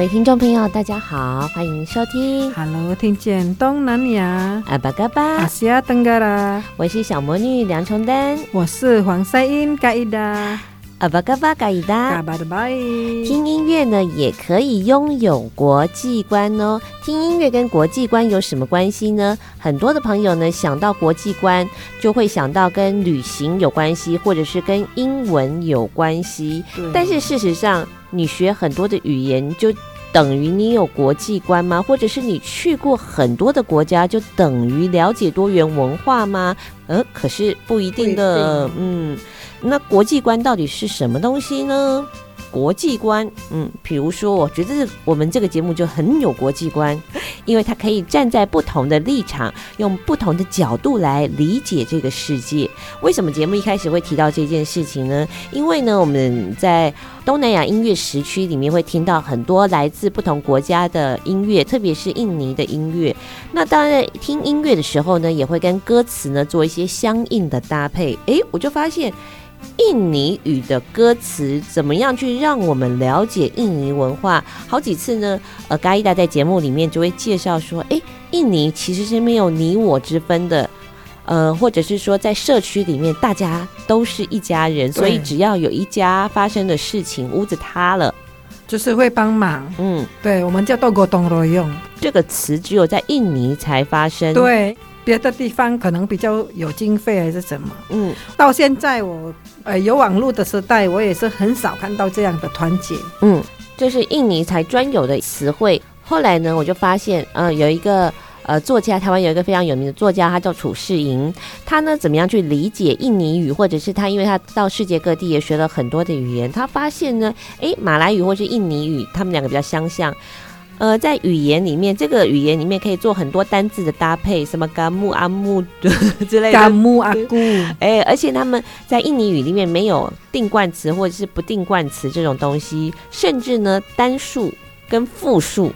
各位听众朋友，大家好，欢迎收听。Hello，听见东南亚。阿巴嘎巴，阿西亚登嘎啦。我是小魔女梁崇丹，我是黄赛英嘎伊达。阿巴嘎巴嘎伊达。嘎巴的拜。听音乐呢，也可以拥有国际观哦。听音乐跟国际观有什么关系呢？很多的朋友呢，想到国际观，就会想到跟旅行有关系，或者是跟英文有关系。但是事实上，你学很多的语言，就等于你有国际观吗？或者是你去过很多的国家，就等于了解多元文化吗？呃，可是不一定的。嗯，那国际观到底是什么东西呢？国际观，嗯，比如说，我觉得我们这个节目就很有国际观，因为它可以站在不同的立场，用不同的角度来理解这个世界。为什么节目一开始会提到这件事情呢？因为呢，我们在东南亚音乐时区里面会听到很多来自不同国家的音乐，特别是印尼的音乐。那当然，听音乐的时候呢，也会跟歌词呢做一些相应的搭配。诶，我就发现。印尼语的歌词怎么样去让我们了解印尼文化？好几次呢，呃，嘎伊达在节目里面就会介绍说，诶，印尼其实是没有你我之分的，呃，或者是说在社区里面大家都是一家人，所以只要有一家发生的事情，屋子塌了，就是会帮忙。嗯，对，我们叫多国东罗用这个词，只有在印尼才发生。对。别的地方可能比较有经费还是什么，嗯，到现在我呃有网络的时代，我也是很少看到这样的团结，嗯，这是印尼才专有的词汇。后来呢，我就发现，嗯、呃，有一个呃作家，台湾有一个非常有名的作家，他叫楚世莹，他呢怎么样去理解印尼语，或者是他因为他到世界各地也学了很多的语言，他发现呢，诶，马来语或是印尼语，他们两个比较相像。呃，在语言里面，这个语言里面可以做很多单字的搭配，什么嘎木阿木 之类的。嘎木阿姑，哎，而且他们在印尼语里面没有定冠词或者是不定冠词这种东西，甚至呢，单数跟复数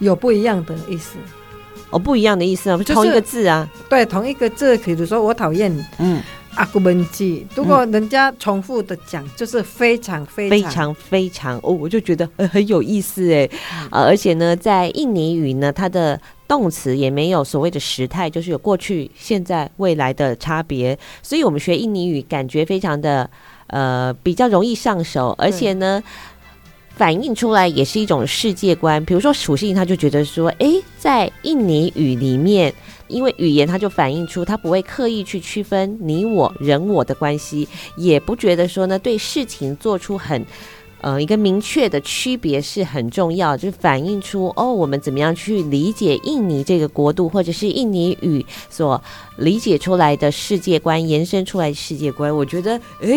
有不一样的意思。哦，不一样的意思啊，就是同一个字啊。对，同一个字，比如说我讨厌，嗯。阿古本记，如果人家重复的讲，就是非常非常。非常非常哦，我就觉得很有意思哎，啊，而且呢，在印尼语呢，它的动词也没有所谓的时态，就是有过去、现在、未来的差别，所以我们学印尼语感觉非常的呃比较容易上手，而且呢，反映出来也是一种世界观。比如说属性，他就觉得说，诶，在印尼语里面。因为语言，他就反映出他不会刻意去区分你我人我的关系，也不觉得说呢，对事情做出很呃一个明确的区别是很重要，就反映出哦，我们怎么样去理解印尼这个国度，或者是印尼语所理解出来的世界观，延伸出来的世界观。我觉得，哎，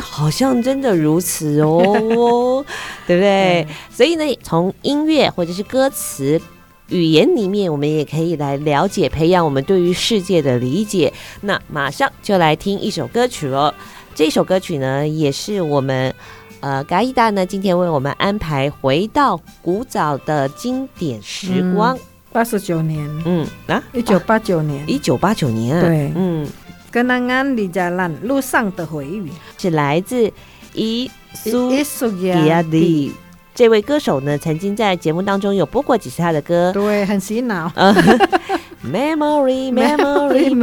好像真的如此哦，对不对？所以呢，从音乐或者是歌词。语言里面，我们也可以来了解、培养我们对于世界的理解。那马上就来听一首歌曲了。这首歌曲呢，也是我们呃嘎伊达呢今天为我们安排回到古早的经典时光。八十九年，嗯啊，一九八九年，一九八九年，对，嗯，跟南安里加兰路上的回忆是来自伊苏吉亚蒂。这位歌手呢，曾经在节目当中有播过几次他的歌，对，很洗脑。Memory, memory,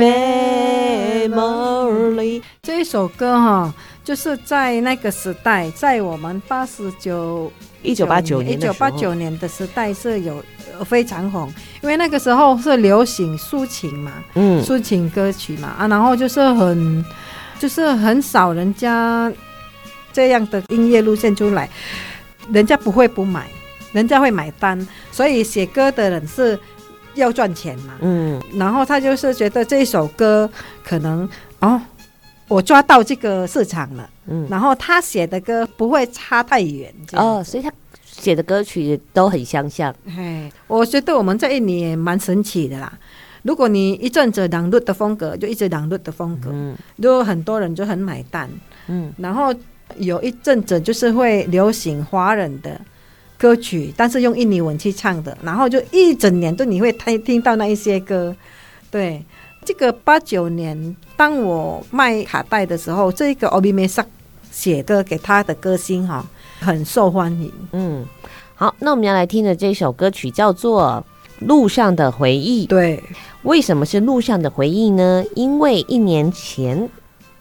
memory。这一首歌哈，就是在那个时代，在我们八十九、一九八九年、一九八九年的时代是有非常红，因为那个时候是流行抒情嘛，嗯，抒情歌曲嘛啊，然后就是很就是很少人家这样的音乐路线出来，人家不会不买，人家会买单，所以写歌的人是要赚钱嘛，嗯，然后他就是觉得这首歌可能哦。我抓到这个市场了，嗯，然后他写的歌不会差太远哦，所以他写的歌曲都很相像。嘿，我觉得我们这一年也蛮神奇的啦。如果你一阵子朗读的风格，就一直朗读的风格，嗯，就很多人就很买单，嗯，然后有一阵子就是会流行华人的歌曲，但是用印尼文去唱的，然后就一整年都你会听听到那一些歌，对。这个八九年，当我卖卡带的时候，这个欧比梅萨写歌给他的歌星哈，很受欢迎。嗯，好，那我们要来听的这首歌曲叫做《路上的回忆》。对，为什么是路上的回忆呢？因为一年前，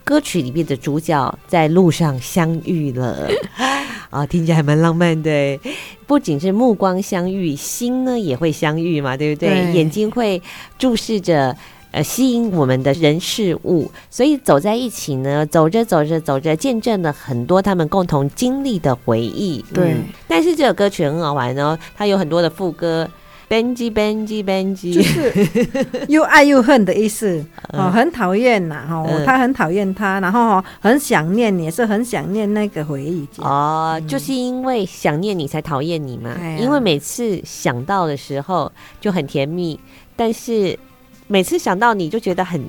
歌曲里面的主角在路上相遇了。啊，听起来还蛮浪漫的。不仅是目光相遇，心呢也会相遇嘛，对不对？对，眼睛会注视着。呃，吸引我们的人事物，所以走在一起呢，走着走着走着，见证了很多他们共同经历的回忆。对，嗯、但是这首歌曲很好玩哦，它有很多的副歌，Benji Benji Benji，就是又爱又恨的意思。哦，很讨厌呐，哈、哦，他很讨厌他，然后很想念，也是很想念那个回忆。哦，嗯、就是因为想念你才讨厌你嘛，哎、因为每次想到的时候就很甜蜜，但是。每次想到你就觉得很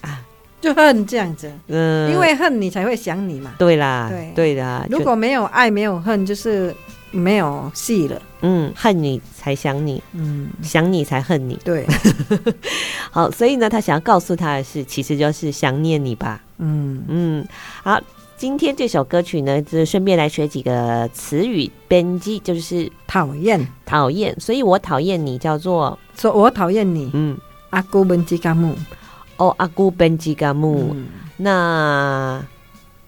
啊，就恨这样子，嗯，因为恨你才会想你嘛。对啦，对对的。如果没有爱，没有恨，就是没有戏了。嗯，恨你才想你，嗯，想你才恨你。对，好，所以呢，他想要告诉他的是，其实就是想念你吧。嗯嗯，好，今天这首歌曲呢，就顺便来学几个词语，编辑就是讨厌，讨厌。所以我讨厌你叫做说，我讨厌你，嗯。阿姑本吉嘎木，哦，阿姑本吉嘎木，那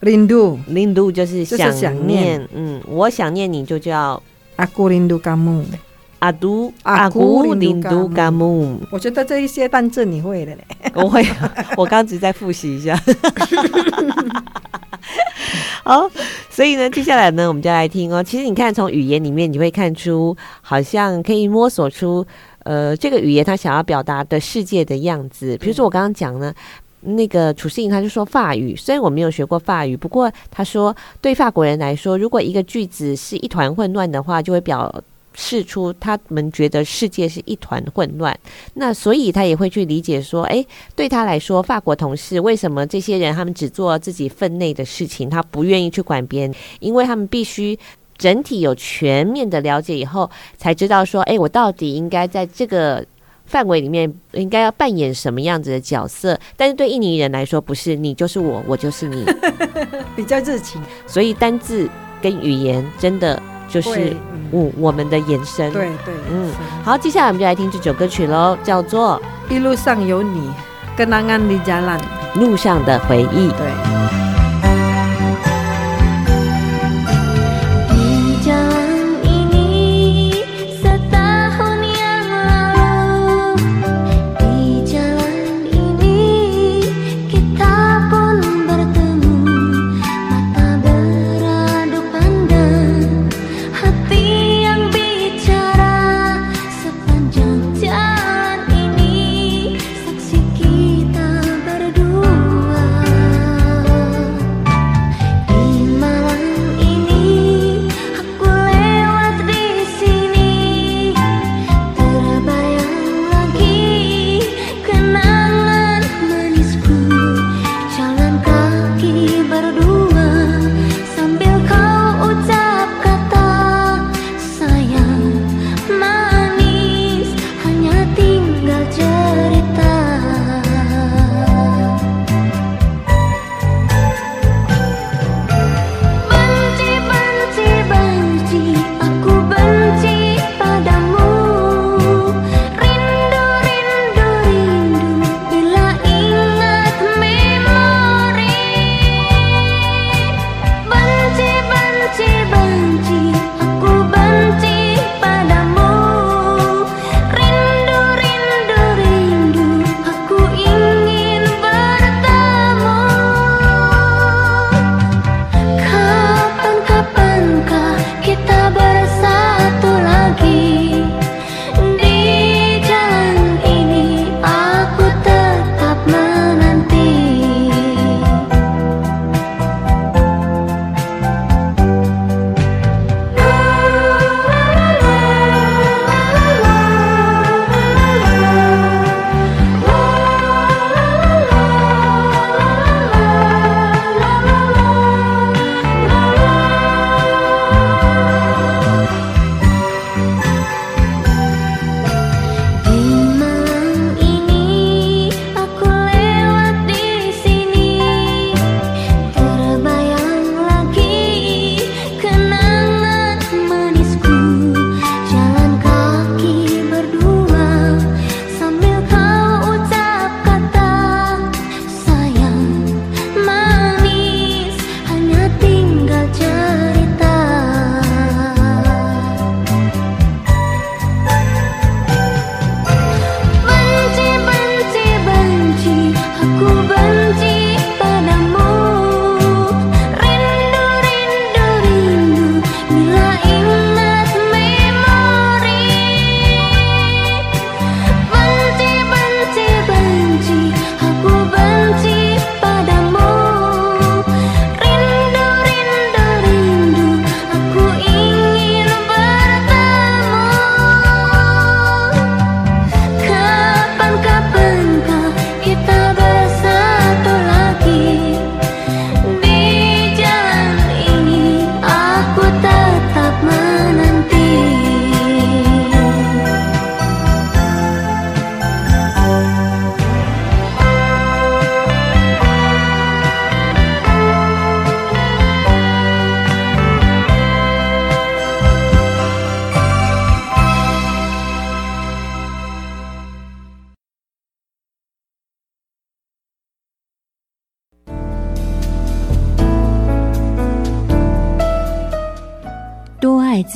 林度林度就是想念，嗯，我想念你就叫阿姑林度嘎木，阿都阿姑林度嘎木。我觉得这一些单字你会的嘞，我会，我刚只在复习一下。好，所以呢，接下来呢，我们就来听哦。其实你看，从语言里面你会看出，好像可以摸索出。呃，这个语言他想要表达的世界的样子，比如说我刚刚讲呢，那个楚世颖他就说法语，虽然我没有学过法语，不过他说对法国人来说，如果一个句子是一团混乱的话，就会表示出他们觉得世界是一团混乱。那所以他也会去理解说，诶，对他来说，法国同事为什么这些人他们只做自己分内的事情，他不愿意去管别人，因为他们必须。整体有全面的了解以后，才知道说，哎，我到底应该在这个范围里面应该要扮演什么样子的角色？但是对印尼人来说，不是你就是我，我就是你，比较热情。所以单字跟语言真的就是我我们的延伸。对对，嗯，好，接下来我们就来听这首歌曲喽，叫做《一路上有你》，跟安安的家兰路上的回忆。对。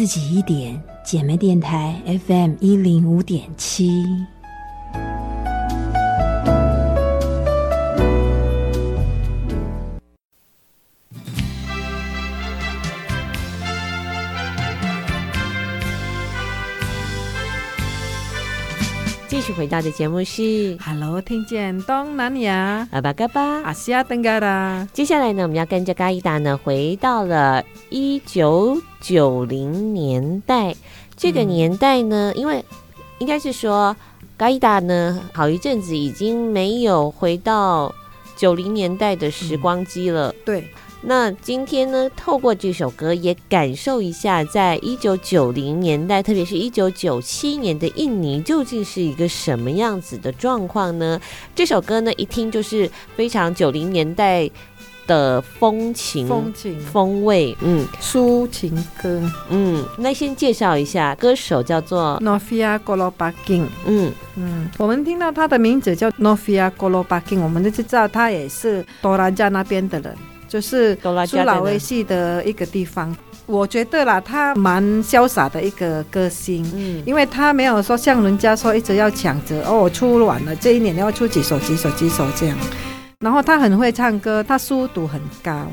自己一点。姐妹电台 FM 一零五点七。续回到的节目是 Hello，听见东南亚阿巴嘎巴阿西亚登嘎达。接下来呢，我们要跟着嘎伊达呢，回到了一九九零年代。这个年代呢，嗯、因为应该是说嘎伊达呢，好一阵子已经没有回到九零年代的时光机了。嗯、对。那今天呢，透过这首歌也感受一下，在一九九零年代，特别是一九九七年的印尼，究竟是一个什么样子的状况呢？这首歌呢，一听就是非常九零年代的风情、风情、风味，嗯，抒情歌，嗯。那先介绍一下歌手，叫做 Novia Kolopaking，嗯嗯。我们听到他的名字叫 Novia Kolopaking，我们就知道他也是多拉加那边的人。就是苏老威西的一个地方，我觉得啦，他蛮潇洒的一个歌星，嗯，因为他没有说像人家说一直要抢着哦，我出晚了这一年要出几首几首几首这样，然后他很会唱歌，他书读很高。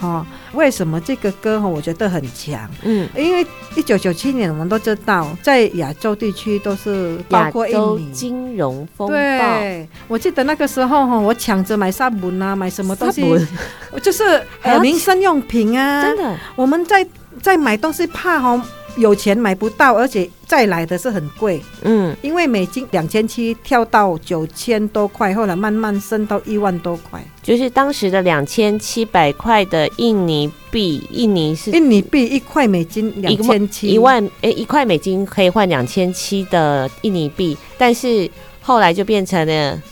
哦，为什么这个歌哈，我觉得很强？嗯，因为一九九七年我们都知道，在亚洲地区都是包括印尼金融风暴。对，我记得那个时候哈，我抢着买沙本啊，买什么东西，就是呃民生用品啊，真的，我们在在买东西怕哈。有钱买不到，而且再来的是很贵。嗯，因为美金两千七跳到九千多块，后来慢慢升到一万多块。就是当时的两千七百块的印尼币，印尼是印尼币一块美金两千七，一万诶，一块美金可以换两千七的印尼币，但是后来就变成了。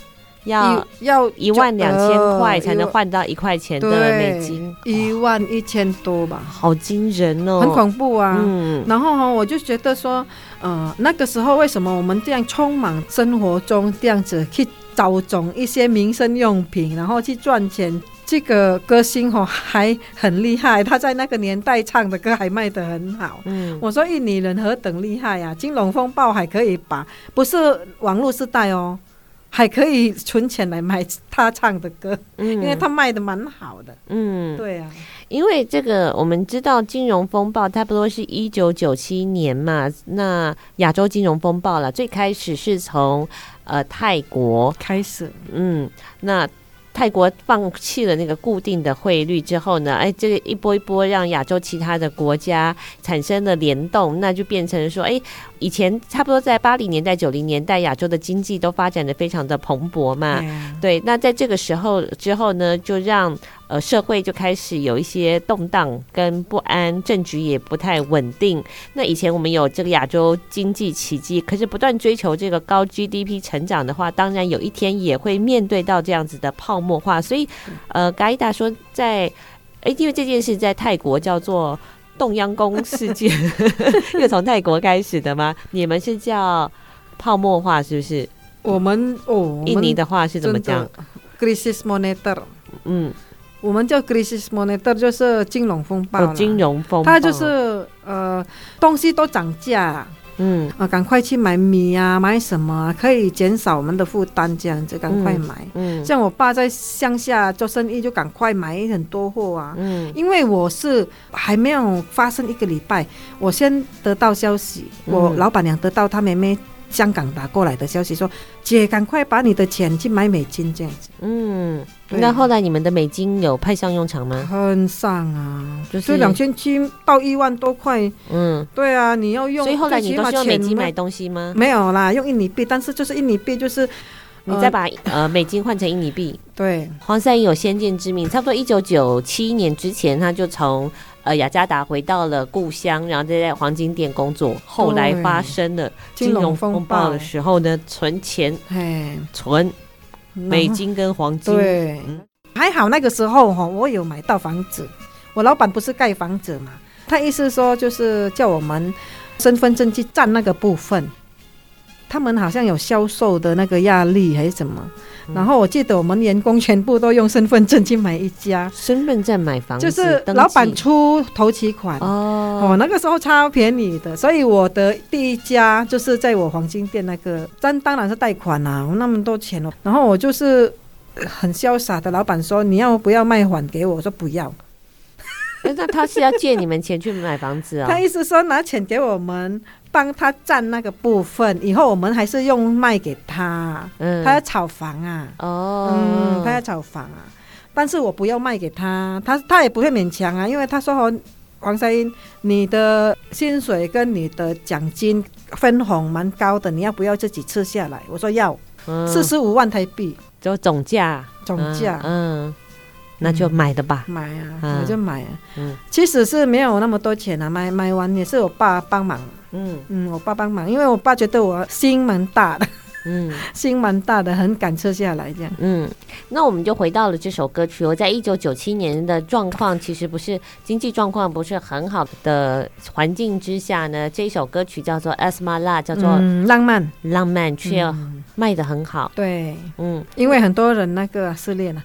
要要一万两千块才能换到一块钱的美金，一万一千多吧，好惊人哦，很恐怖啊。嗯，然后哈，我就觉得说，呃，那个时候为什么我们这样匆忙生活中这样子去找种一些民生用品，然后去赚钱？这个歌星哈还很厉害，他在那个年代唱的歌还卖得很好。嗯，我说印尼人何等厉害呀，啊！金融风暴还可以把，不是网络时代哦。还可以存钱来买他唱的歌，嗯，因为他卖的蛮好的，嗯，对啊，因为这个我们知道金融风暴差不多是一九九七年嘛，那亚洲金融风暴了，最开始是从呃泰国开始，嗯，那。泰国放弃了那个固定的汇率之后呢，哎，这个一波一波让亚洲其他的国家产生了联动，那就变成说，哎，以前差不多在八零年代、九零年代，亚洲的经济都发展的非常的蓬勃嘛，嗯、对。那在这个时候之后呢，就让。呃，社会就开始有一些动荡跟不安，政局也不太稳定。那以前我们有这个亚洲经济奇迹，可是不断追求这个高 GDP 成长的话，当然有一天也会面对到这样子的泡沫化。所以，呃，嘎伊达说在，在诶，因为这件事在泰国叫做洞央宫事件，又从泰国开始的吗？你们是叫泡沫化是不是？我们哦，印尼的话是怎么讲？Crisis monitor，嗯。我们叫 crisis monitor，就是金融风暴。哦，金融风暴，它就是呃，东西都涨价，嗯啊，赶快去买米啊，买什么啊，可以减少我们的负担，这样子赶快买。嗯，像我爸在乡下做生意，就赶快买很多货啊。嗯，因为我是还没有发生一个礼拜，我先得到消息，我老板娘得到她妹妹。香港打过来的消息说：“姐，赶快把你的钱去买美金，这样子。”嗯，那后来你们的美金有派上用场吗？很上啊，就是两千七到一万多块。嗯，对啊，你要用，所以后来你都是用美金买东西吗？没有啦，用印尼币，但是就是印尼币，就是你再把呃美金换成印尼币。对，黄赛英有先见之明，差不多一九九七年之前，他就从。呃，雅加达回到了故乡，然后就在黄金店工作。后来发生了金融风暴的时候呢，存钱，存美金跟黄金。对，还好那个时候哈，我有买到房子。我老板不是盖房子嘛，他意思说就是叫我们身份证去占那个部分。他们好像有销售的那个压力还是什么。然后我记得我们员工全部都用身份证去买一家，身份证买房子，就是老板出头期款哦，哦，那个时候超便宜的，所以我的第一家就是在我黄金店那个，但当然是贷款啊，我那么多钱哦，然后我就是很潇洒的老板说，你要不要卖还给我？我说不要。那他是要借你们钱去买房子啊？他意思说拿钱给我们，帮他占那个部分，以后我们还是用卖给他。嗯，他要炒房啊。哦，嗯，他要炒房啊。但是我不要卖给他，他他也不会勉强啊，因为他说黄黄赛音，你的薪水跟你的奖金分红蛮高的，你要不要自己吃下来？我说要，四十五万台币，就总价，总价，嗯。那就买的吧，嗯、买啊，我、啊、就买啊。嗯，其实是没有那么多钱啊，买买完也是我爸帮忙。嗯嗯，我爸帮忙，因为我爸觉得我心蛮大的。嗯，心蛮大的，很敢撤下来这样。嗯，那我们就回到了这首歌曲。我在一九九七年的状况，其实不是经济状况不是很好的环境之下呢，这一首歌曲叫做《Asmara》，叫做、嗯、浪漫，浪漫却卖的很好。对，嗯，因为很多人那个失恋了，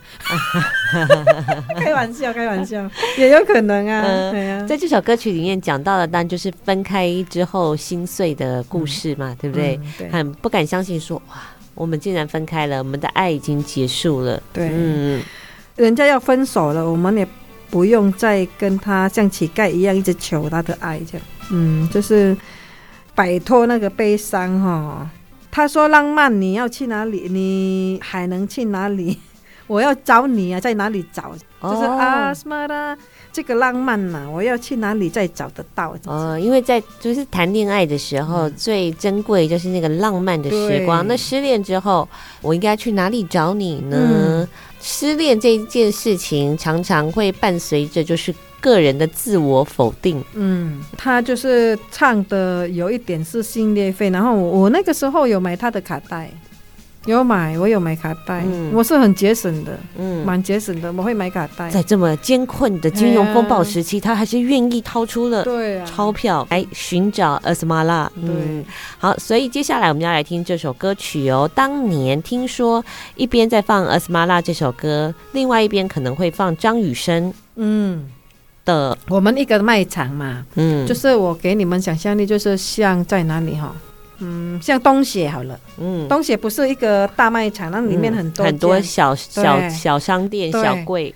开玩笑，开玩笑，也有可能啊。嗯、对啊，在这首歌曲里面讲到的，当然就是分开之后心碎的故事嘛，嗯、对不对？嗯、对，很不敢相信。说哇，我们竟然分开了，我们的爱已经结束了。对，嗯，人家要分手了，我们也不用再跟他像乞丐一样一直求他的爱，这样，嗯，就是摆脱那个悲伤哈。他说浪漫，你要去哪里？你还能去哪里？我要找你啊，在哪里找？哦、就是阿斯玛拉。这个浪漫嘛，我要去哪里再找得到？哦，因为在就是谈恋爱的时候，嗯、最珍贵就是那个浪漫的时光。那失恋之后，我应该去哪里找你呢？嗯、失恋这一件事情常常会伴随着就是个人的自我否定。嗯，他就是唱的有一点撕心裂肺，然后我我那个时候有买他的卡带。有买，我有买卡带，嗯、我是很节省的，嗯，蛮节省的，我会买卡带。在这么艰困的金融风暴时期，啊、他还是愿意掏出了对钞票来寻找 Asmara。对、嗯，好，所以接下来我们要来听这首歌曲哦。当年听说一边在放 Asmara 这首歌，另外一边可能会放张雨生，嗯的。我们一个卖场嘛，嗯，就是我给你们想象力，就是像在哪里哈。嗯，像东协好了，嗯，东协不是一个大卖场，那里面很多、嗯、很多小小小商店、小柜，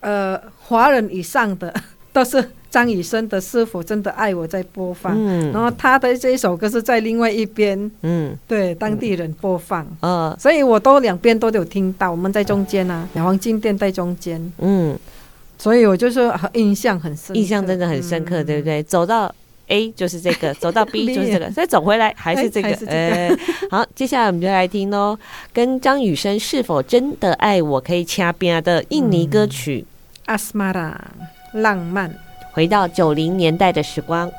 呃，华人以上的 都是张雨生的《是否真的爱我》在播放，嗯，然后他的这一首歌是在另外一边，嗯，对，当地人播放，嗯，呃、所以我都两边都有听到，我们在中间啊，黄金店在中间，嗯，所以我就说印象很深，印象真的很深刻，嗯、对不对？走到。A 就是这个，走到 B 就是这个，再走回来还是这个。呃，好，接下来我们就来听喽，跟张雨生是否真的爱我可以掐边的印尼歌曲《阿斯玛拉》浪漫，回到九零年代的时光。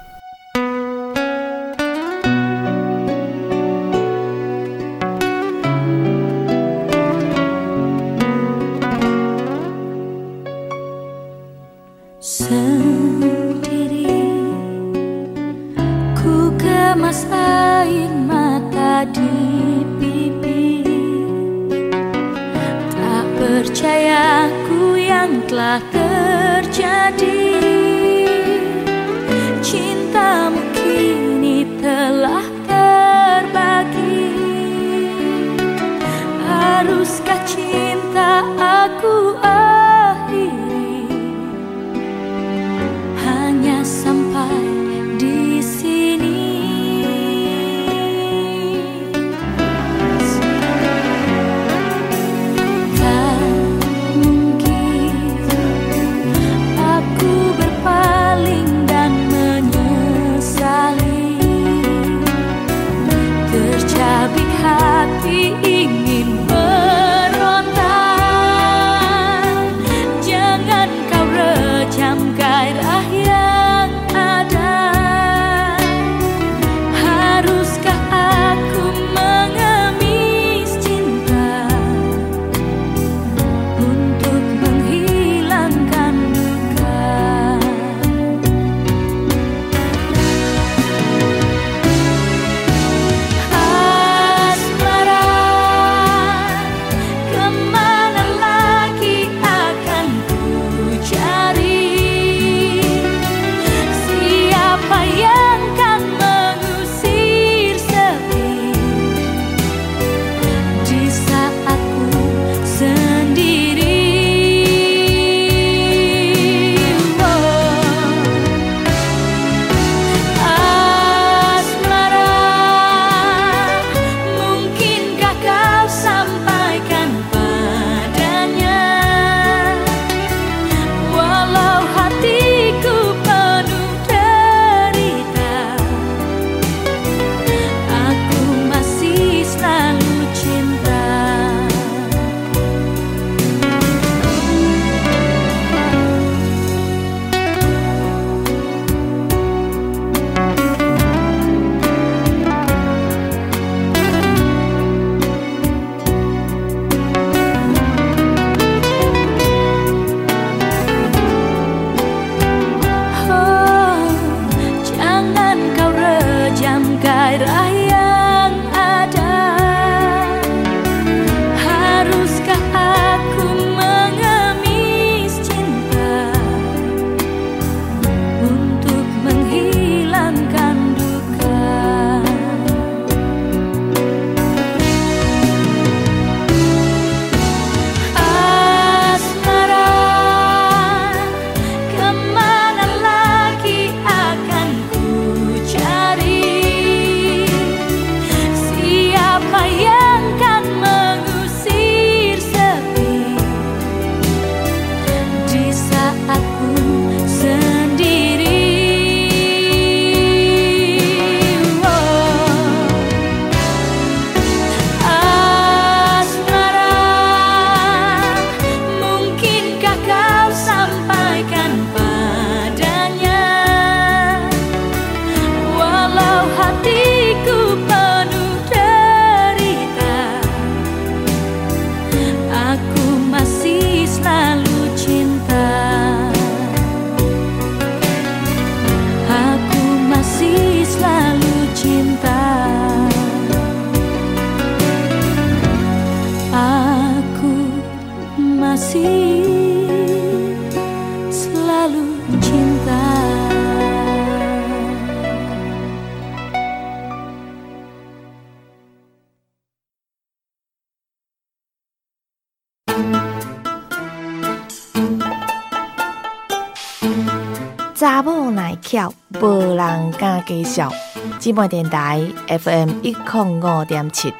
人敢介绍。姊妹电台 FM 一零五点七。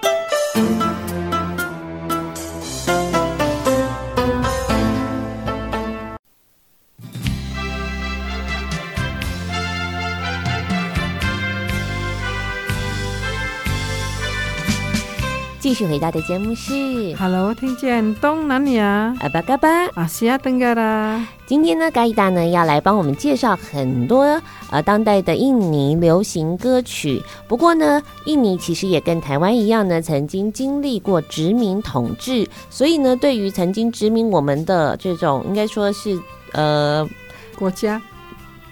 续回到的节目是 Hello，听见东南亚阿巴嘎巴阿西亚登嘎啦。今天呢，嘎伊达呢要来帮我们介绍很多呃当代的印尼流行歌曲。不过呢，印尼其实也跟台湾一样呢，曾经经历过殖民统治，所以呢，对于曾经殖民我们的这种，应该说是呃国家，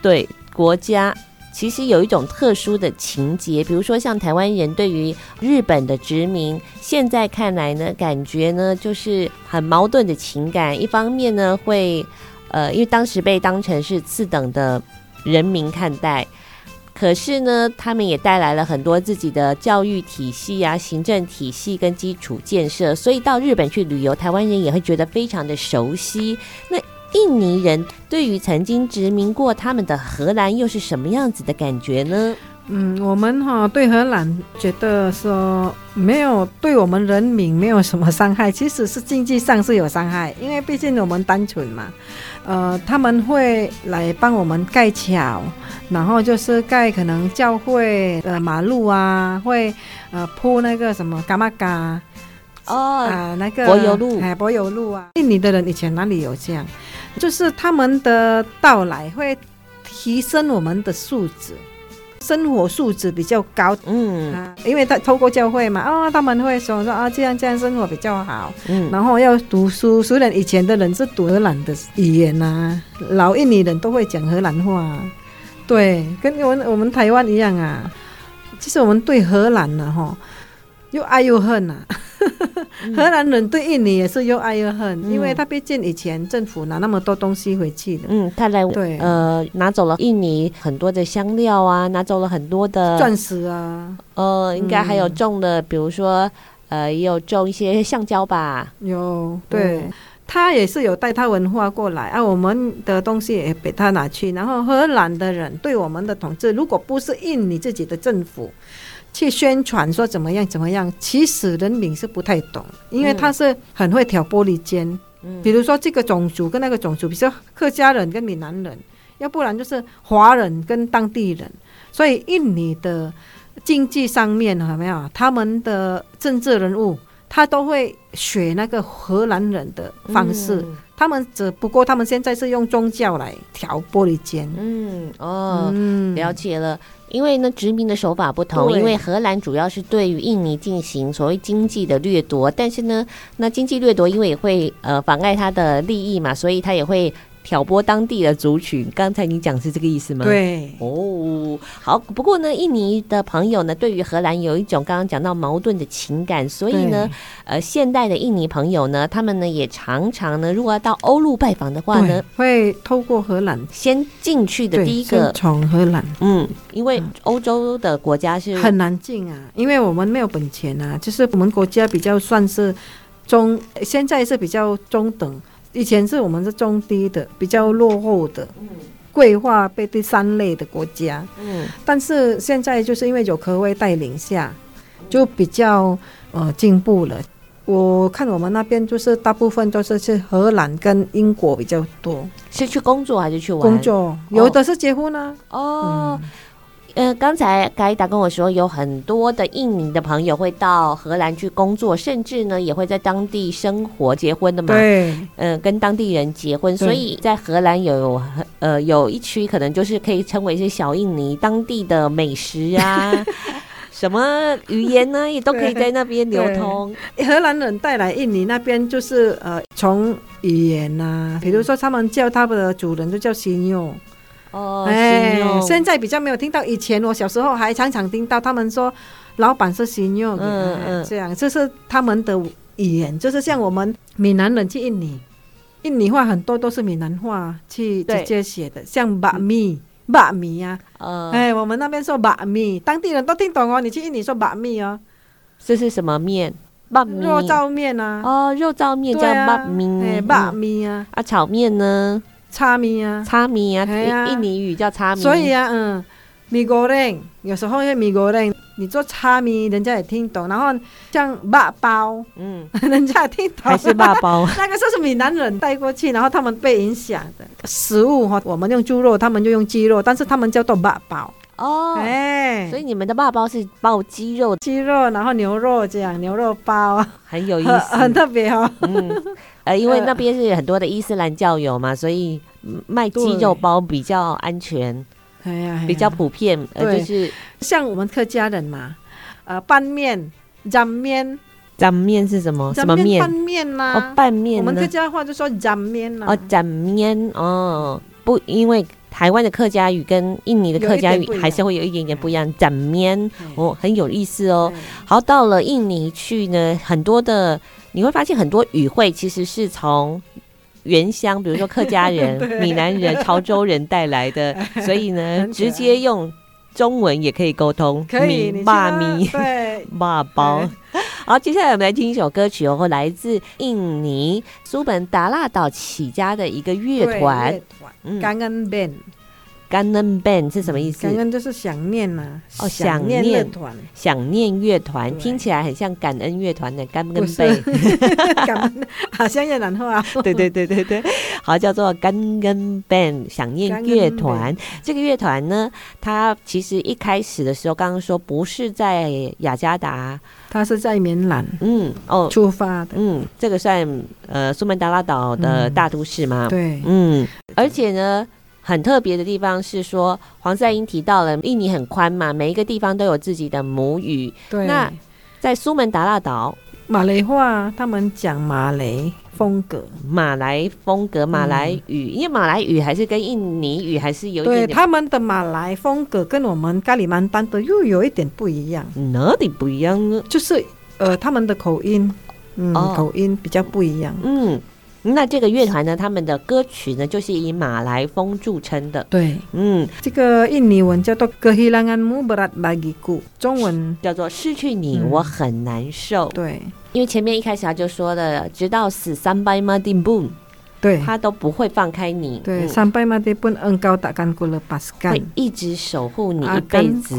对国家。其实有一种特殊的情节，比如说像台湾人对于日本的殖民，现在看来呢，感觉呢就是很矛盾的情感。一方面呢，会呃，因为当时被当成是次等的人民看待，可是呢，他们也带来了很多自己的教育体系啊、行政体系跟基础建设，所以到日本去旅游，台湾人也会觉得非常的熟悉。那印尼人对于曾经殖民过他们的荷兰又是什么样子的感觉呢？嗯，我们哈对荷兰觉得说没有对我们人民没有什么伤害，其实是经济上是有伤害，因为毕竟我们单纯嘛。呃，他们会来帮我们盖桥，然后就是盖可能教会呃马路啊，会呃铺那个什么嘎玛嘎哦啊那个柏油路，哎柏油路啊。印尼的人以前哪里有这样？就是他们的到来会提升我们的素质，生活素质比较高。嗯，啊，因为他透过教会嘛，啊、哦，他们会说说啊，这样这样生活比较好。嗯，然后要读书，虽然以前的人是读荷兰的语言啊，老印尼人都会讲荷兰话。对，跟我们我们台湾一样啊。其实我们对荷兰呢，哈，又爱又恨呐、啊。荷兰人对印尼也是又爱又恨，嗯、因为他毕竟以前政府拿那么多东西回去的，嗯，他来对。呃拿走了印尼很多的香料啊，拿走了很多的钻石啊，呃，应该还有种的，嗯、比如说呃，也有种一些橡胶吧，有，对，嗯、他也是有带他文化过来啊，我们的东西也被他拿去，然后荷兰的人对我们的统治，如果不是印尼自己的政府。去宣传说怎么样怎么样，其实人民是不太懂，因为他是很会挑拨离间。嗯，比如说这个种族跟那个种族，比如说客家人跟闽南人，要不然就是华人跟当地人。所以印尼的经济上面有没有他们的政治人物，他都会学那个荷兰人的方式。嗯他们只不过，他们现在是用宗教来挑拨离间。嗯，哦，嗯、了解了。因为呢，殖民的手法不同。因为荷兰主要是对于印尼进行所谓经济的掠夺，但是呢，那经济掠夺因为也会呃妨碍他的利益嘛，所以他也会。挑拨当地的族群，刚才你讲是这个意思吗？对，哦，好。不过呢，印尼的朋友呢，对于荷兰有一种刚刚讲到矛盾的情感，所以呢，呃，现代的印尼朋友呢，他们呢也常常呢，如果要到欧陆拜访的话呢，会透过荷兰先进去的第一个从荷兰，嗯，因为欧洲的国家是很难进啊，因为我们没有本钱啊，就是我们国家比较算是中，现在是比较中等。以前是我们是中低的，比较落后的，规划被第三类的国家。嗯，但是现在就是因为有科威带领下，就比较呃进步了。我看我们那边就是大部分都是去荷兰跟英国比较多，是去工作还是去玩？工作，有的是结婚呢、啊。哦。嗯呃，刚才嘎伊达跟我说，有很多的印尼的朋友会到荷兰去工作，甚至呢也会在当地生活、结婚的嘛。对，嗯、呃，跟当地人结婚，所以在荷兰有呃有一区可能就是可以称为是小印尼，当地的美食啊，什么语言呢也都可以在那边流通。荷兰人带来印尼那边就是呃从语言呐、啊，比如说他们叫他们的主人就叫西妞。哦，哎，现在比较没有听到，以前我小时候还常常听到他们说，老板是新用，嗯嗯，这样，这是他们的语言，就是像我们闽南人去印尼，印尼话很多都是闽南话去直接写的，像把米、嗯、把米啊，呃，哎，我们那边说把米，当地人都听懂哦。你去印尼说把米哦，这是什么面？把肉燥面啊。哦，肉燥面叫把米，哎，把米啊。啊，炒面呢？叉米啊，叉米啊，印尼语叫叉米。所以啊，嗯，米果冷，有时候因为米果冷，你做叉米，人家也听懂。然后像爸包，嗯，人家也听懂。还是爸包？那个就是闽南人带过去，然后他们被影响的食物哈。我们用猪肉，他们就用鸡肉，但是他们叫做爸包。哦，哎，所以你们的爸包是包鸡肉，鸡肉，然后牛肉这样，牛肉包，很有意思，很特别哦。嗯。呃，因为 那边是很多的伊斯兰教友嘛，所以卖鸡肉包比较安全，哎呀，比较普遍。呃，就是像我们客家人嘛，呃，拌面、沾面，沾面是什么？什么面？拌面呐？哦，拌面。我们客家话就说沾面呐。哦，沾面哦，不，因为台湾的客家语跟印尼的客家语还是会有一点点不一样。展面哦，很有意思哦。好，到了印尼去呢，很多的。你会发现很多语汇其实是从原乡，比如说客家人、闽南人、潮州人带来的，所以呢，直接用中文也可以沟通。可以，骂咪，对，妈包。好，接下来我们来听一首歌曲哦，来自印尼苏门答腊岛起家的一个乐团，嗯，Kangen Band。Kangen Band 是什么意思？Kangen 就是想念呐，哦，想念乐团，想念乐团听起来很像感恩乐团的 Kangen Band，感恩好像越南话。对对对对对，好，叫做 Kangen Band 想念乐团。这个乐团呢，它其实一开始的时候，刚刚说不是在雅加达，它是在棉兰，嗯，哦，出发的，嗯，这个算呃苏门答腊岛的大都市吗？对，嗯，而且呢。很特别的地方是说，黄赛英提到了印尼很宽嘛，每一个地方都有自己的母语。对，那在苏门答腊岛，马来话他们讲马来风格，马来风格，马来语，嗯、因为马来语还是跟印尼语还是有一点，点，对，他们的马来风格跟我们加里曼丹的又有一点不一样。哪里不一样呢？就是呃，他们的口音，嗯，哦、口音比较不一样。嗯。那这个乐团呢，他们的歌曲呢，就是以马来风著称的。对，嗯，这个印尼文叫做 Kehilanganmu berat bagiku，中文叫做失去你，我很难受。嗯、对，因为前面一开始他就说的，直到死三百马丁布。对，他都不会放开你。对，三百马会一直守护你一辈子。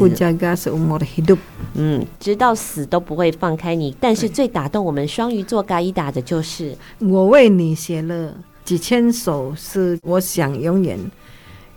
嗯，直到死都不会放开你。但是最打动我们双鱼座嘎伊达的就是，我为你写了几千首诗，我想永远。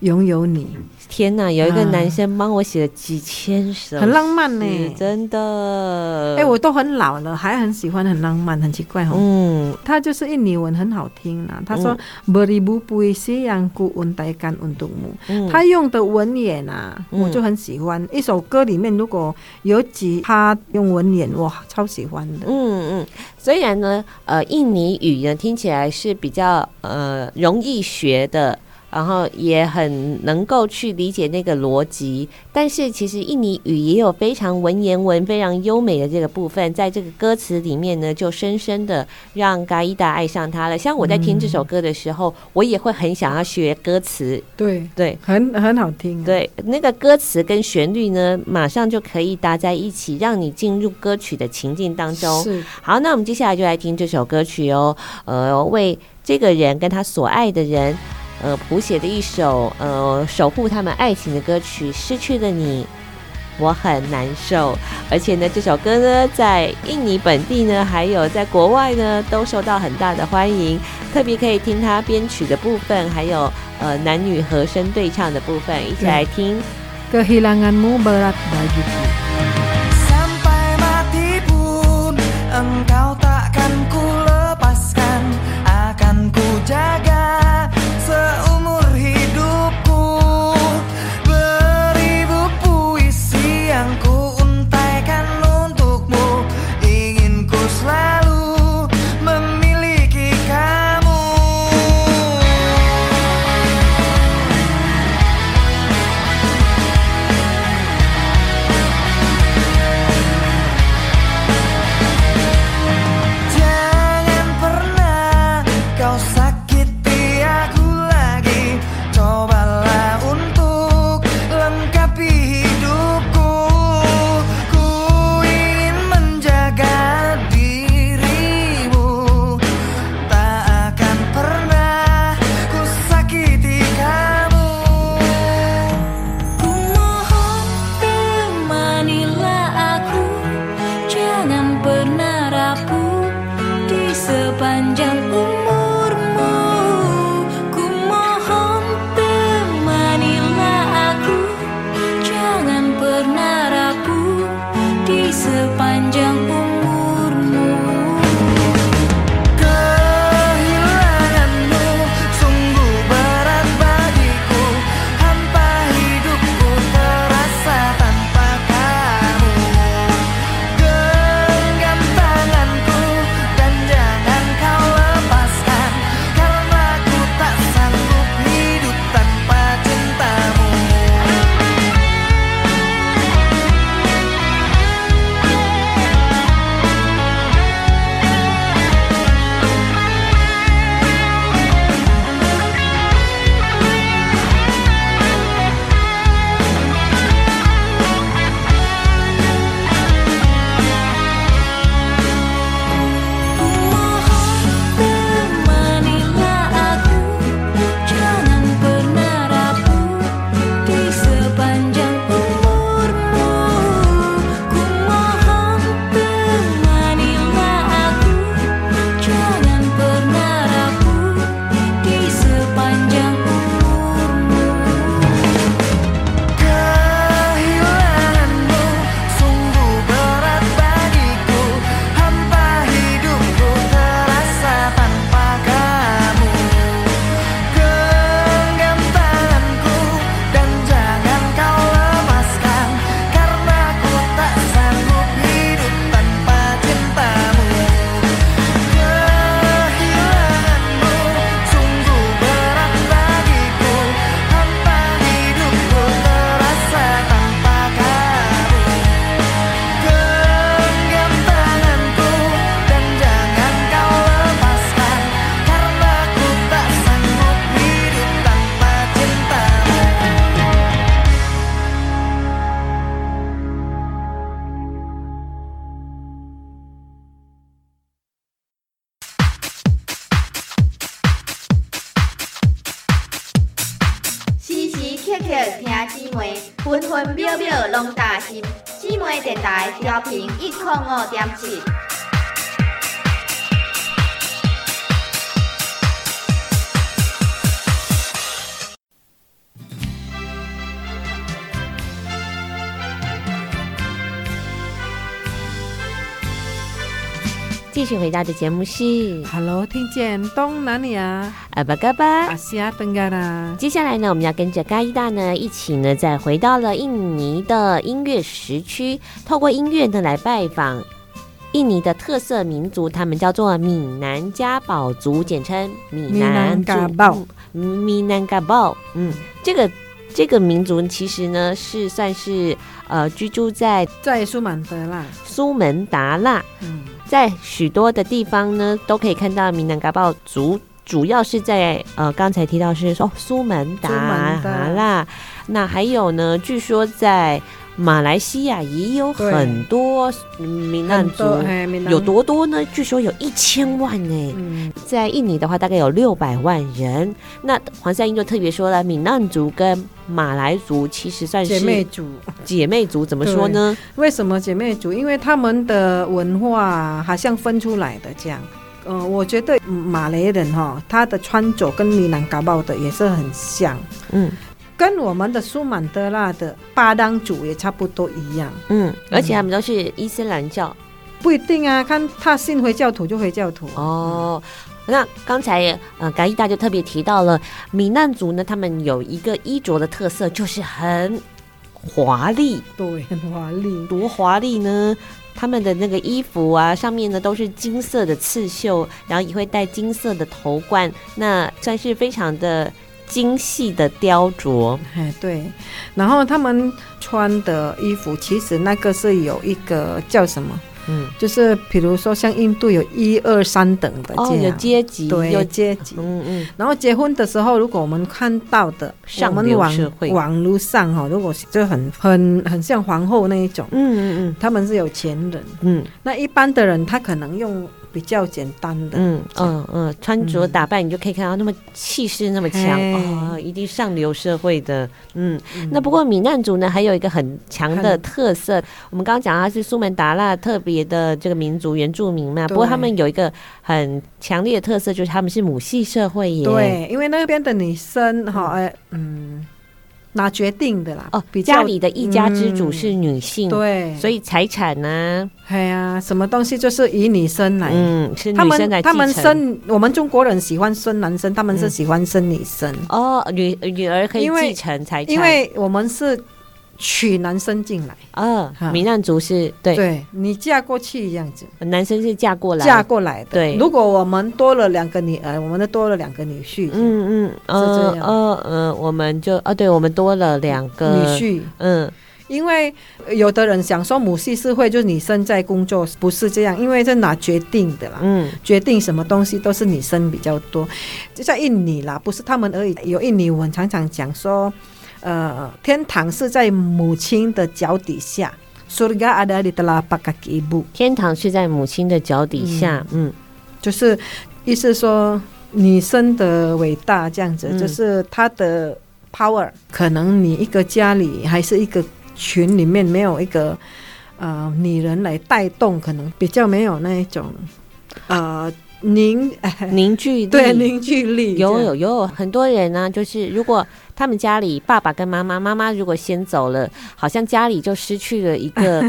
拥有你，天哪！有一个男生帮我写了几千首，啊，很浪漫呢，真的。哎，欸，我都很老了，还很喜欢，很浪漫，很奇怪哦。嗯，他就是印尼文很好听啦。他说 beribu puisi yang kuuntaikan untukmu，他用的文言啊，我就很喜欢。一首歌里面如果有几他用文言，哇，超喜欢的。嗯嗯，虽然呢，呃，印尼语呢听起来是比较呃容易学的。然后也很能够去理解那个逻辑，但是其实印尼语也有非常文言文、非常优美的这个部分，在这个歌词里面呢，就深深的让嘎伊达爱上他了。像我在听这首歌的时候，嗯、我也会很想要学歌词。对对，很很好听。对，那个歌词跟旋律呢，马上就可以搭在一起，让你进入歌曲的情境当中。是。好，那我们接下来就来听这首歌曲哦。呃，为这个人跟他所爱的人。呃，谱写的一首呃守护他们爱情的歌曲，失去了你，我很难受。而且呢，这首歌呢，在印尼本地呢，还有在国外呢，都受到很大的欢迎。特别可以听他编曲的部分，还有呃男女和声对唱的部分，一起来听。回到的节目是。Hello，听见东南亚。阿巴嘎巴。阿西亚登嘎啦。接下来呢，我们要跟着嘎伊大呢一起呢，再回到了印尼的音乐时区，透过音乐呢来拜访印尼的特色民族，他们叫做闽南加宝族，简称闽南家宝。闽南家宝，嗯，这个这个民族其实呢是算是呃居住在在苏门答腊，苏门达腊，嗯。在许多的地方呢，都可以看到闽南嘎豹族，主要是在呃刚才提到是说苏门达腊，那还有呢，据说在马来西亚也有很多闽南族，有多多呢？据说有一千万呢。嗯、在印尼的话，大概有六百万人。那黄赛英就特别说了，闽南族跟马来族其实算是姐妹族。姐妹族怎么说呢？为什么姐妹族？因为他们的文化好像分出来的这样。嗯、呃，我觉得马来人哈，他的穿着跟闽南嘎宝的也是很像。嗯。跟我们的苏曼德拉的巴当族也差不多一样，嗯，而且他们都是伊斯兰教，嗯、不一定啊，看他信回教徒就回教徒哦。那刚才呃，嘎伊大就特别提到了米南族呢，他们有一个衣着的特色，就是很华丽，对，很华丽，多华丽呢？他们的那个衣服啊，上面呢都是金色的刺绣，然后也会戴金色的头冠，那算是非常的。精细的雕琢，哎，对，然后他们穿的衣服，其实那个是有一个叫什么？嗯，就是比如说像印度有一二三等的这样，哦，有阶级，对，有阶级，嗯嗯。然后结婚的时候，如果我们看到的，上我们网网络上哈，如果就很很很像皇后那一种，嗯嗯嗯，他们是有钱人，嗯，那一般的人他可能用比较简单的。嗯嗯嗯，穿着嗯打扮你就可以看到那么气势那么强嘿哦，一定上流社会的。嗯，那不过闽南族呢，还有一个很强的特色，我们刚刚讲他是苏门答腊特别的这个民族原住民嘛，不过他们有一个很强烈的特色，就是他们是母系社会耶。对，因为那边的女生哈，哎，嗯，拿决定的啦。哦，比较家里的一家之主是女性，对，所以财产呢，哎呀，什么东西就是以女生来。嗯，是女他生来继承。们他们生我们中国人喜欢生男生，他们是喜欢生女生，哦，女女儿可以继承财产，因为我们是娶男生进来。啊，哈闽南族是对，对你嫁过去这样子，男生是嫁过来，嫁过来的。对如果我们多了两个女儿，我们就多了两个女婿。嗯嗯，呃是这样呃呃，我们就啊，对，我们多了两个女，婿，嗯，因为有的人想说母系社会就是女生在工作，不是这样，因为这哪决定的啦。嗯决定什么东西都是女生比较多，就像印尼啦，不是他们而已。有印尼文常常讲说，呃，天堂是在母亲的脚底下。surga ada di telapak kaki ibu，天堂是在母亲的脚底下，嗯就是意思说女生的伟大这样子，嗯就是她的 power。可能你一个家里还是一个群里面没有一个呃女人来带动，可能比较没有那一种呃凝凝聚力，对凝聚力。有有有很多人呢、就是如果他们家里爸爸跟妈妈，妈妈如果先走了，好像家里就失去了一个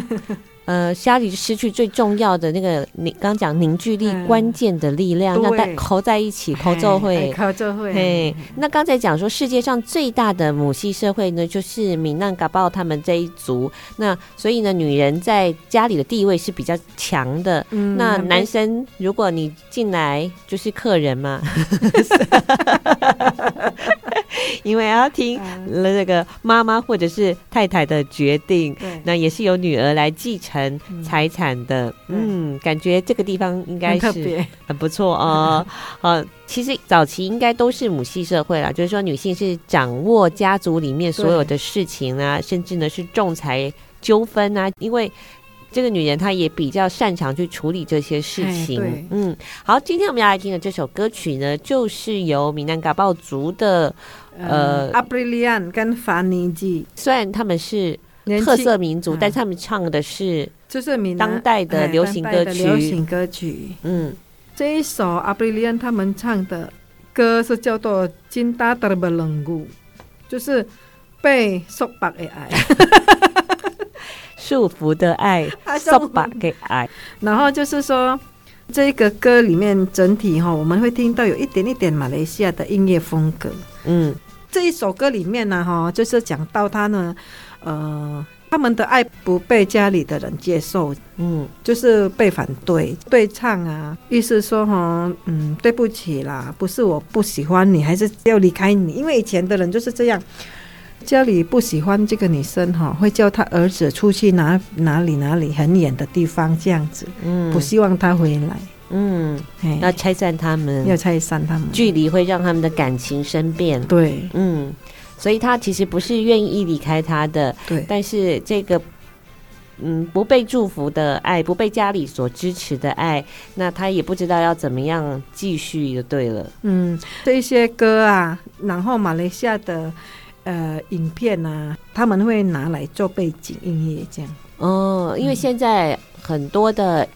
呃，家里就失去最重要的那个你刚讲凝聚力嗯。关键的力量，对。那大扣在一起，扣奏会。扣就会，嘿，那刚才讲说世界上最大的母系社会呢，就是闽南嘎报他们这一族。那所以呢，女人在家里的地位是比较强的。嗯那男生，如果你进来就是客人嘛，因为要听了那个妈妈或者是太太的决定，那也是由女儿来继承财产的。嗯，感觉这个地方应该是很不错哦。呃，其实早期应该都是母系社会啦，就是说女性是掌握家族里面所有的事情啊，甚至呢是仲裁纠纷啊，因为。这个女人她也比较擅长去处理这些事情哎。嗯，好，今天我们要来听的这首歌曲呢，就是由闽南嘎报族的，呃呃，阿布利安跟法尼基虽然他们是特色民族，嗯但他们唱的是就是当代的哎流行歌曲流行歌曲。嗯这一首阿布利安他们唱的歌是叫做《金大德的冷骨》，就是被束缚的爱。束缚的爱，啊束缚的爱。然后就是说，这个歌里面整体哈，我们会听到有一点一点马来西亚的音乐风格。嗯这一首歌里面呢，哈，就是讲到他呢，呃，他们的爱不被家里的人接受，嗯。就是被反对对唱啊，意思说哈，嗯，对不起啦，不是我不喜欢你，还是要离开你，因为以前的人就是这样。家里不喜欢这个女生哈，会叫他儿子出去哪哪里哪里很远的地方这样子，嗯，不希望他回来，嗯，嘿。要拆散他们，要拆散他们。距离会让他们的感情生变。对。嗯，所以他其实不是愿意离开他的，对，但是这个。嗯，不被祝福的爱，不被家里所支持的爱，那他也不知道要怎么样继续就对了。嗯，这一些歌啊，然后马来西亚的呃影片啊，他们会拿来做背景音乐这样。哦，因为现在很多的、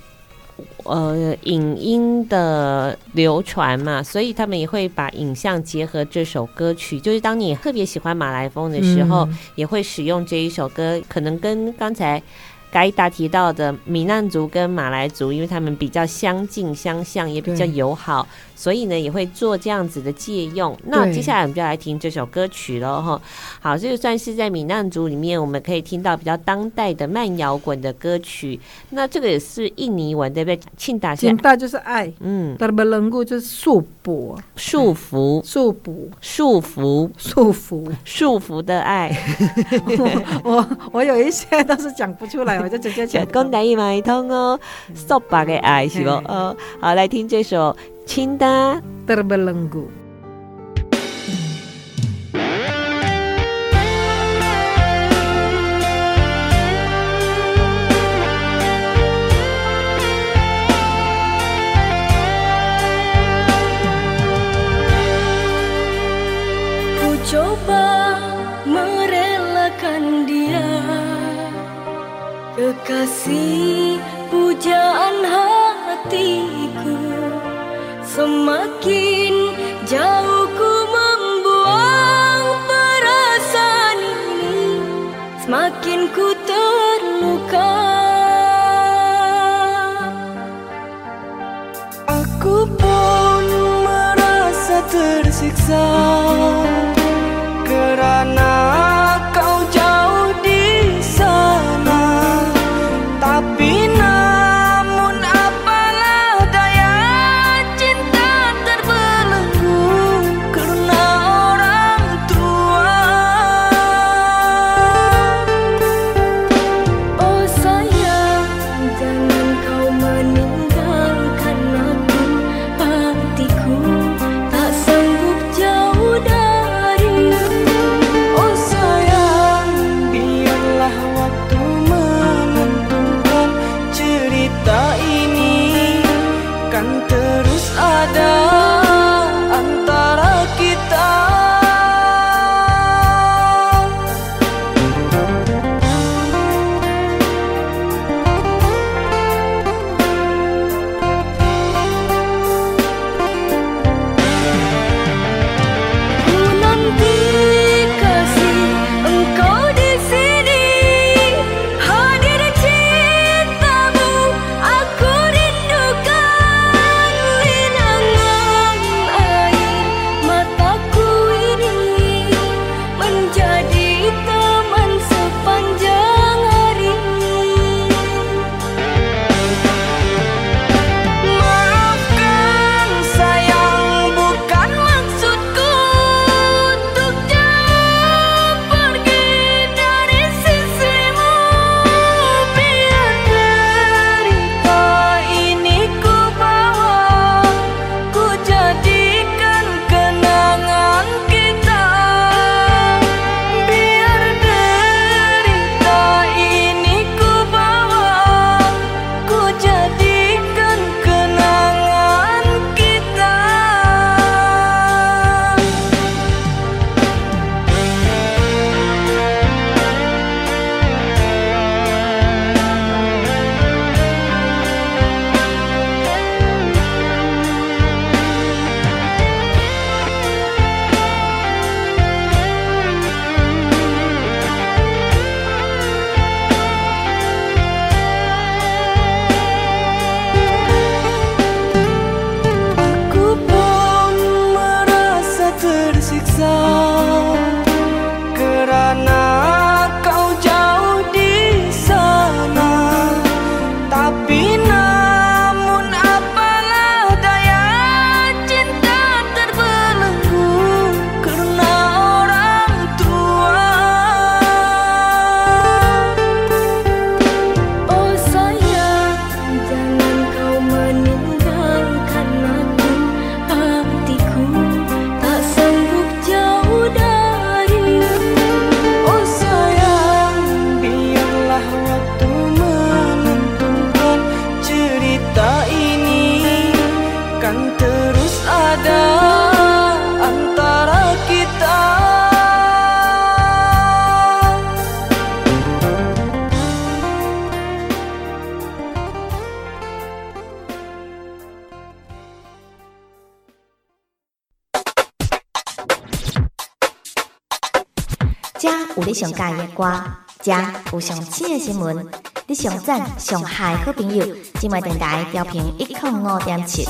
呃影音的流传嘛，所以他们也会把影像结合这首歌曲。就是当你特别喜欢马来风的时候，嗯也会使用这一首歌，可能跟刚才。该达提到的闽南族跟马来族，因为他们比较相近相像，也比较友好，所以呢也会做这样子的借用。那接下来我们就来听这首歌曲喽，哈。好，这个算是在闽南族里面我们可以听到比较当代的慢摇滚的歌曲。那这个也是印尼文，对不对？庆达是紧大就是爱，嗯，德不能够就是束缚、束缚、束缚、束缚、束缚、束缚的爱。我我我有一些都是讲不出来，我就直接讲。讲台语嘛会通哦，束缚的爱是不？哦，好，来听这首《Cinta Terbelenggu. coba merelakan dia Kekasih pujaan hati Semakin jauh ku membuang perasaan ini Semakin ku terluka. Aku pun merasa tersiksa tersiksa Kerana 歌，遮有上新的新闻，你上赞上嗨好朋友，今晚电台调频一零五点七。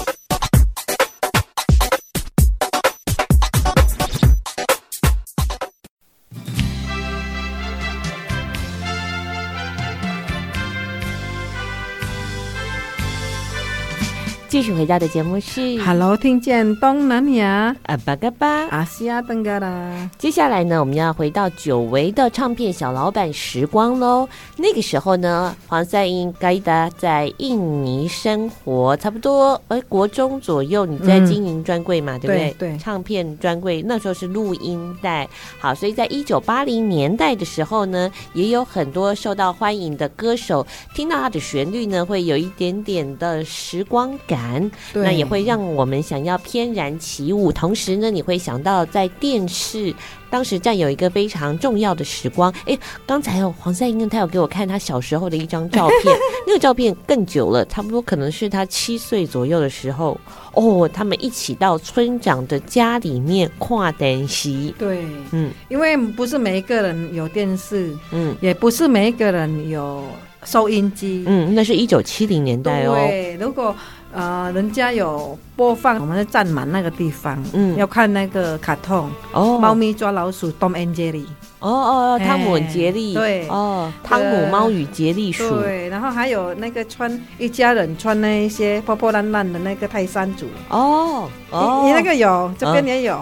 继续回到的节目是 Hello，听见东南亚阿巴嘎巴。阿西亚登嘎啦。接下来呢，我们要回到久违的唱片小老板时光喽。那个时候呢，黄赛英盖达在印尼生活，差不多哎国中左右，你在经营专柜嘛，嗯、对不对？对，唱片专柜那时候是录音带。好，所以在一九八零年代的时候呢，也有很多受到欢迎的歌手，听到他的旋律呢，会有一点点的时光感。然，那也会让我们想要翩然起舞。同时呢，你会想到在电视当时占有一个非常重要的时光。哎，刚才哦，黄赛英他有给我看他小时候的一张照片，那个照片更久了，差不多可能是他七岁左右的时候。哦，他们一起到村长的家里面跨电视。对，嗯，因为不是每一个人有电视，嗯，也不是每一个人有收音机，嗯，那是一九七零年代哦。对，如果呃人家有播放，我们就站满那个地方，嗯，要看那个卡通哦，猫咪抓老鼠，Tom and Jerry。哦哦，汤姆杰利，对，哦，汤姆猫与杰利鼠，对，然后还有那个穿一家人穿那一些破破烂烂的那个泰山族，哦，哦，你那个有，这边也有。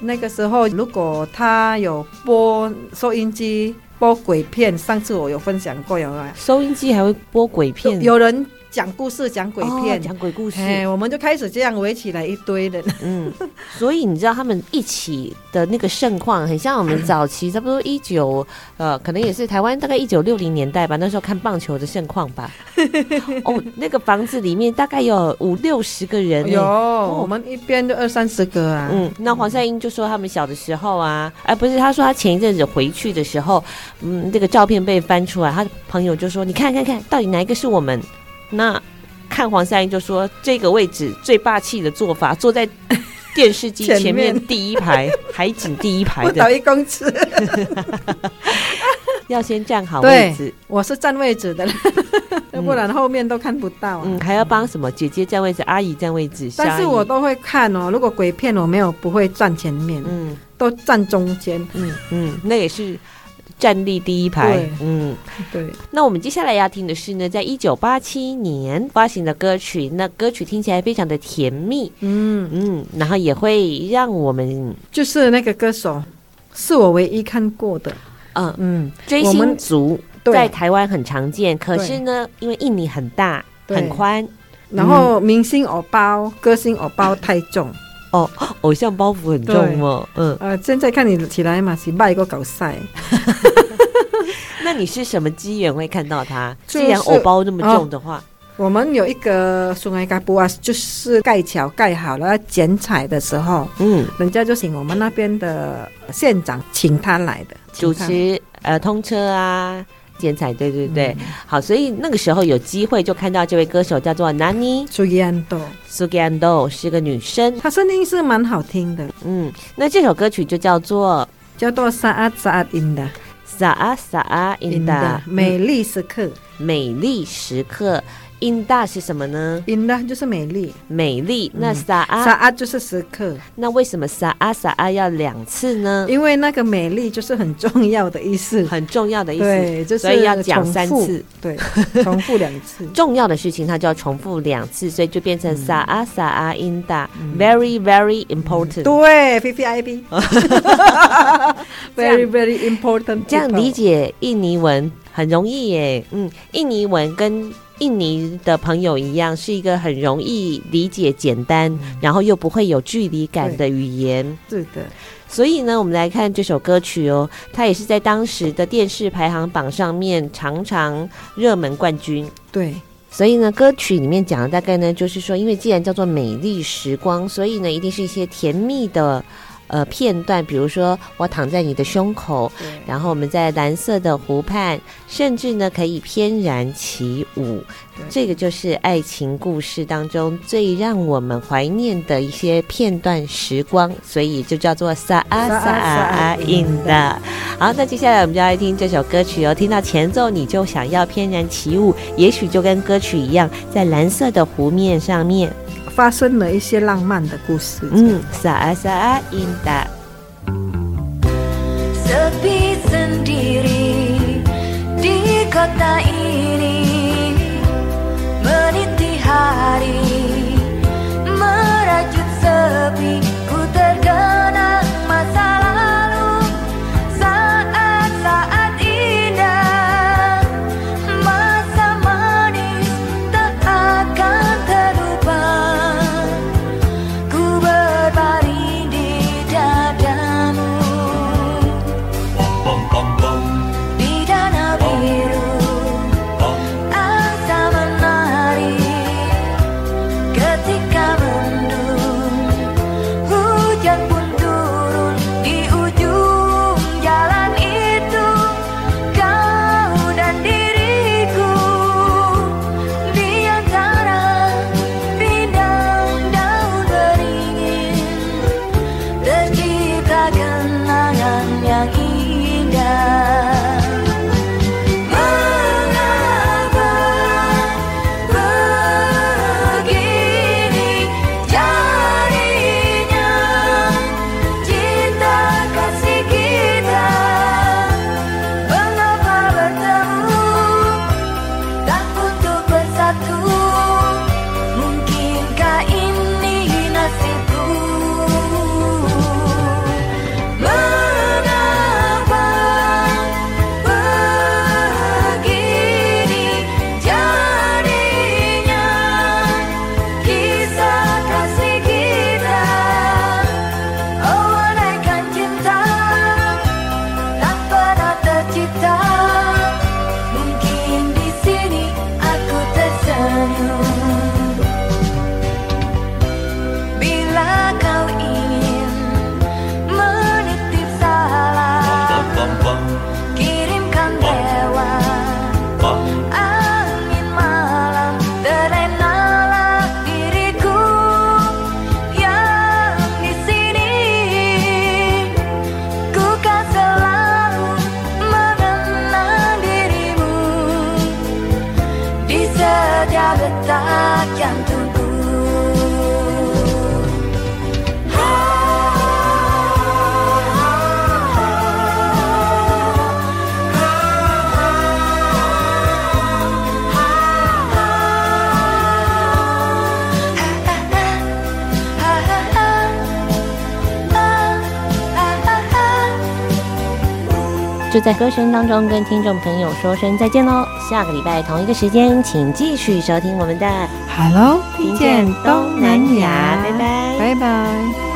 那个时候如果他有播收音机播鬼片，上次我有分享过，有没有？收音机还会播鬼片，有人。讲故事，讲鬼片，讲、哦、鬼故事，我们就开始这样围起来一堆人。嗯，所以你知道他们一起的那个盛况，很像我们早期差不多一九呃，可能也是台湾大概一九六零年代吧，那时候看棒球的盛况吧。哦，那个房子里面大概有五六十个人，有、哦、我们一边就二三十个啊。嗯，那黄赛英就说他们小的时候啊，哎，不是，他说他前一阵子回去的时候，嗯，这个照片被翻出来，他的朋友就说：“你看看看，到底哪一个是我们？”那看黄三英就说，这个位置最霸气的做法，坐在电视机前面第一排，海景第一排的，倒一公尺，要先站好位置。我是站位置的，要不然后面都看不到、啊。嗯，还要帮什么姐姐占位置，阿姨占位置。但是我都会看哦，如果鬼片我没有不会站前面，嗯，都站中间，嗯嗯，那也是。站立第一排，嗯，对。那我们接下来要听的是呢，在一九八七年发行的歌曲，那歌曲听起来非常的甜蜜，嗯。嗯，然后也会让我们就是那个歌手是我唯一看过的，嗯嗯，追星族在台湾很常见，可是呢，因为印尼很大很宽，然后明星偶包、歌星偶包太重。哦，偶像包袱很重哦。嗯，呃，现在看你起来嘛，是卖个搞赛。那你是什么机缘会看到他？既然偶包那么重的话，我们有一个松爱嘎布啊，就是盖桥盖好了要剪彩的时候，嗯，人家就请我们那边的县长请他来的主持呃通车啊。剪彩，对对对，嗯、好，所以那个时候有机会就看到这位歌手叫做 Nani Sugiando Sugiando 是个女生，她声音是蛮好听的，嗯，那这首歌曲就叫做叫做 Saat Saat Indah，Saat Saat Indah，美丽时刻，美丽时刻。Indah 是什么呢？Indah 就是美丽，美丽。那 Saat 就是时刻。那为什么 Saat 要两次呢？因为那个美丽就是很重要的意思，很重要的意思。对，就是、所以要讲三次，对，重复两次。重要的事情它就要重复两次，所以就变成 Saat Saat Indah，very very important。对，V V I P。Very very important。这样理解印尼文很容易耶。嗯，印尼文跟印尼的朋友一样，是一个很容易理解、简单，嗯、然后又不会有距离感的语言。是的，所以呢，我们来看这首歌曲哦，它也是在当时的电视排行榜上面常常热门冠军。对，所以呢，歌曲里面讲的大概呢，就是说，因为既然叫做美丽时光，所以呢，一定是一些甜蜜的。呃，片段，比如说我躺在你的胸口，然后我们在蓝色的湖畔，甚至呢可以翩然起舞，这个就是爱情故事当中最让我们怀念的一些片段时光，所以就叫做萨阿萨阿印的。好，那接下来我们就来听这首歌曲哦，听到前奏你就想要翩然起舞，也许就跟歌曲一样，在蓝色的湖面上面。发生了一些浪漫的故事。嗯，Saat Saat Indah。Sepi sendiri di kota ini meniti hari merajut sepi ku tergenang masa 在歌声当中跟听众朋友说声再见喽。下个礼拜同一个时间，请继续收听我们的 Hello，听见东南亚，拜拜，拜拜。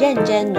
认真！